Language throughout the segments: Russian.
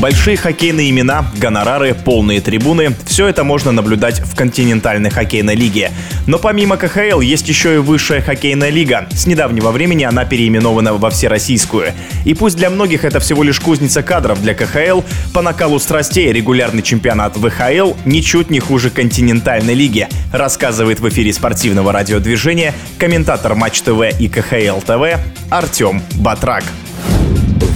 Большие хоккейные имена, гонорары, полные трибуны – все это можно наблюдать в континентальной хоккейной лиге. Но помимо КХЛ есть еще и высшая хоккейная лига. С недавнего времени она переименована во Всероссийскую. И пусть для многих это всего лишь кузница кадров для КХЛ, по накалу страстей регулярный чемпионат ВХЛ ничуть не хуже континентальной лиги, рассказывает в эфире спортивного радиодвижения комментатор Матч ТВ и КХЛ ТВ Артем Батрак.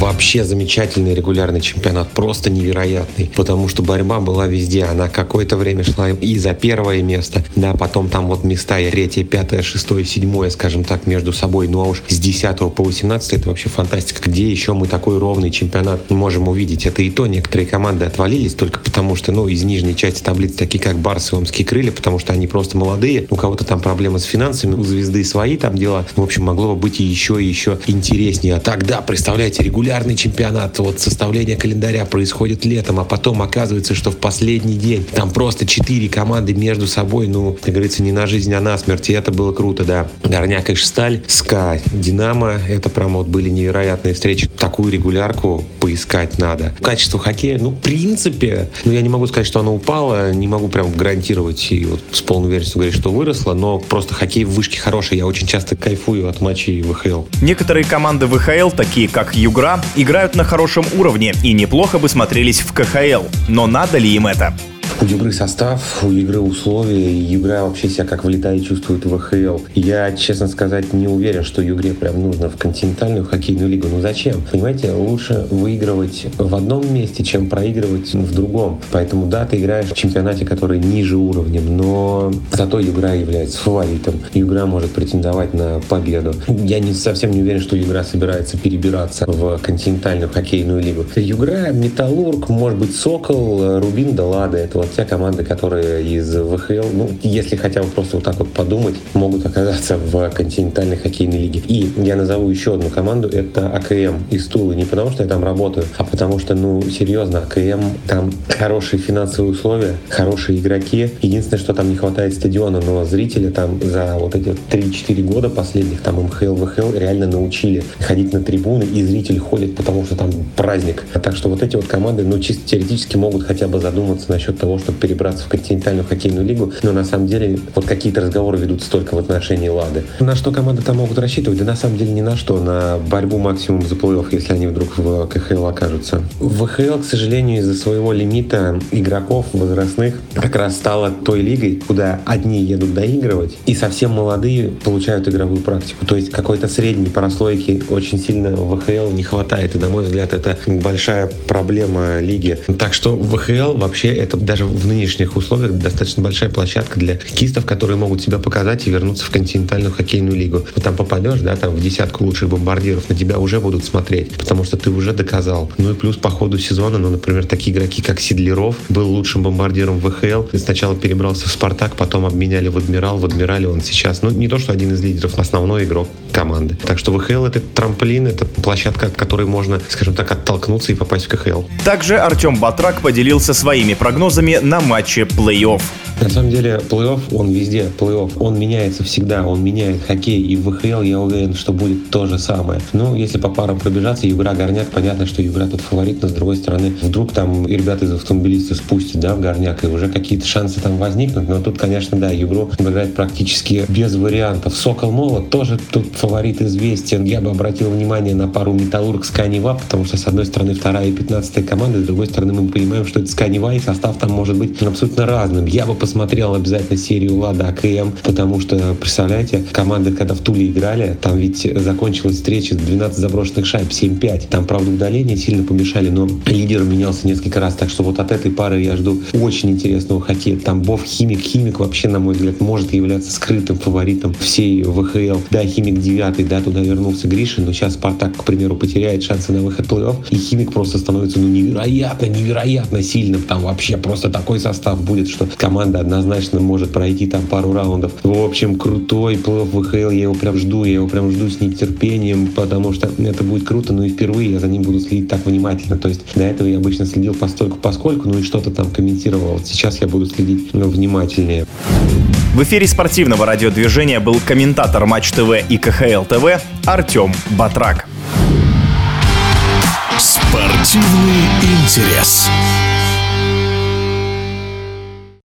Вообще замечательный регулярный чемпионат, просто невероятный, потому что борьба была везде. Она какое-то время шла и за первое место, да, потом там вот места и третье, пятое, шестое, седьмое, скажем так, между собой. Ну а уж с 10 по 18 это вообще фантастика. Где еще мы такой ровный чемпионат можем увидеть? Это и то некоторые команды отвалились только потому, что, ну, из нижней части таблицы, такие как Барс и Омские крылья, потому что они просто молодые, у кого-то там проблемы с финансами, у звезды свои там дела. В общем, могло бы быть и еще и еще интереснее. А тогда, представляете, регулярный чемпионат, вот составление календаря происходит летом, а потом оказывается, что в последний день там просто четыре команды между собой, ну, как говорится, не на жизнь, а на смерть, и это было круто, да. Горняк и Сталь, СКА, Динамо, это прям вот были невероятные встречи. Такую регулярку поискать надо. Качество хоккея, ну, в принципе, ну, я не могу сказать, что оно упало, не могу прям гарантировать и вот с полной уверенностью говорить, что выросло, но просто хоккей в вышке хороший, я очень часто кайфую от матчей ВХЛ. Некоторые команды ВХЛ, такие как Югра, играют на хорошем уровне и неплохо бы смотрелись в КХЛ. Но надо ли им это? У игры состав, у игры условия, и игра вообще себя как влетает чувствует в ХЛ. Я, честно сказать, не уверен, что игре прям нужно в континентальную хоккейную лигу. Ну зачем? Понимаете, лучше выигрывать в одном месте, чем проигрывать в другом. Поэтому да, ты играешь в чемпионате, который ниже уровнем, но зато игра является фаворитом. Игра может претендовать на победу. Я не совсем не уверен, что игра собирается перебираться в континентальную хоккейную лигу. Югра, Металлург, может быть, Сокол, Рубин, да ладно, это вот те команды, которые из ВХЛ, ну, если хотя бы просто вот так вот подумать, могут оказаться в континентальной хоккейной лиге. И я назову еще одну команду, это АКМ из Тулы. Не потому, что я там работаю, а потому что, ну, серьезно, АКМ, там хорошие финансовые условия, хорошие игроки. Единственное, что там не хватает стадиона, но зрители там за вот эти 3-4 года последних, там МХЛ, ВХЛ реально научили ходить на трибуны, и зрители ходят, потому что там праздник. Так что вот эти вот команды, ну, чисто теоретически могут хотя бы задуматься насчет того, чтобы перебраться в континентальную хоккейную лигу, но на самом деле вот какие-то разговоры ведутся только в отношении Лады. На что команды там могут рассчитывать? Да на самом деле ни на что, на борьбу максимум за плей-офф, если они вдруг в КХЛ окажутся. В ВХЛ, к сожалению, из-за своего лимита игроков возрастных как раз стала той лигой, куда одни едут доигрывать, и совсем молодые получают игровую практику. То есть какой-то средней прослойки очень сильно в ВХЛ не хватает, и, на мой взгляд, это большая проблема лиги. Так что ВХЛ вообще это даже в нынешних условиях достаточно большая площадка для хоккеистов, которые могут себя показать и вернуться в континентальную хоккейную лигу. Вот там попадешь, да, там в десятку лучших бомбардиров, на тебя уже будут смотреть, потому что ты уже доказал. Ну и плюс по ходу сезона, ну, например, такие игроки, как Сидлеров, был лучшим бомбардиром в ВХЛ, сначала перебрался в Спартак, потом обменяли в Адмирал, в Адмирале он сейчас, ну, не то, что один из лидеров, основной игрок команды. Так что ВХЛ это трамплин, это площадка, от которой можно, скажем так, оттолкнуться и попасть в КХЛ. Также Артем Батрак поделился своими прогнозами на матче плей-офф. На самом деле, плей-офф, он везде, плей-офф, он меняется всегда, он меняет хоккей, и в ВХЛ я уверен, что будет то же самое. Ну, если по парам пробежаться, Югра Горняк, понятно, что Югра тут фаворит, но с другой стороны, вдруг там и ребята из автомобилистов спустят, да, в Горняк, и уже какие-то шансы там возникнут, но тут, конечно, да, Югру играть практически без вариантов. Сокол Молот тоже тут фаворит известен. Я бы обратил внимание на пару Металлург с Канева, потому что, с одной стороны, вторая и пятнадцатая команда, с другой стороны, мы понимаем, что это Сканева, и состав там может быть абсолютно разным. Я бы посмотрел обязательно серию Лада АКМ, потому что, представляете, команды, когда в Туле играли, там ведь закончилась встреча с 12 заброшенных шайб, 7-5. Там, правда, удаления сильно помешали, но лидер менялся несколько раз, так что вот от этой пары я жду очень интересного хоккея. Там Бов Химик, Химик вообще, на мой взгляд, может являться скрытым фаворитом всей ВХЛ. Да, Химик девятый, да, туда вернулся Гришин, но сейчас Спартак, к примеру, потеряет шансы на выход плей-офф, и Химик просто становится, ну, невероятно, невероятно сильным. Там вообще просто такой состав будет, что команда однозначно может пройти там пару раундов. В общем, крутой плей-офф ВХЛ, я его прям жду, я его прям жду с нетерпением, потому что это будет круто, но и впервые я за ним буду следить так внимательно. То есть до этого я обычно следил постольку поскольку, ну и что-то там комментировал. Сейчас я буду следить ну, внимательнее. В эфире спортивного радиодвижения был комментатор Матч ТВ и КХЛ ТВ Артем Батрак. Спортивный интерес.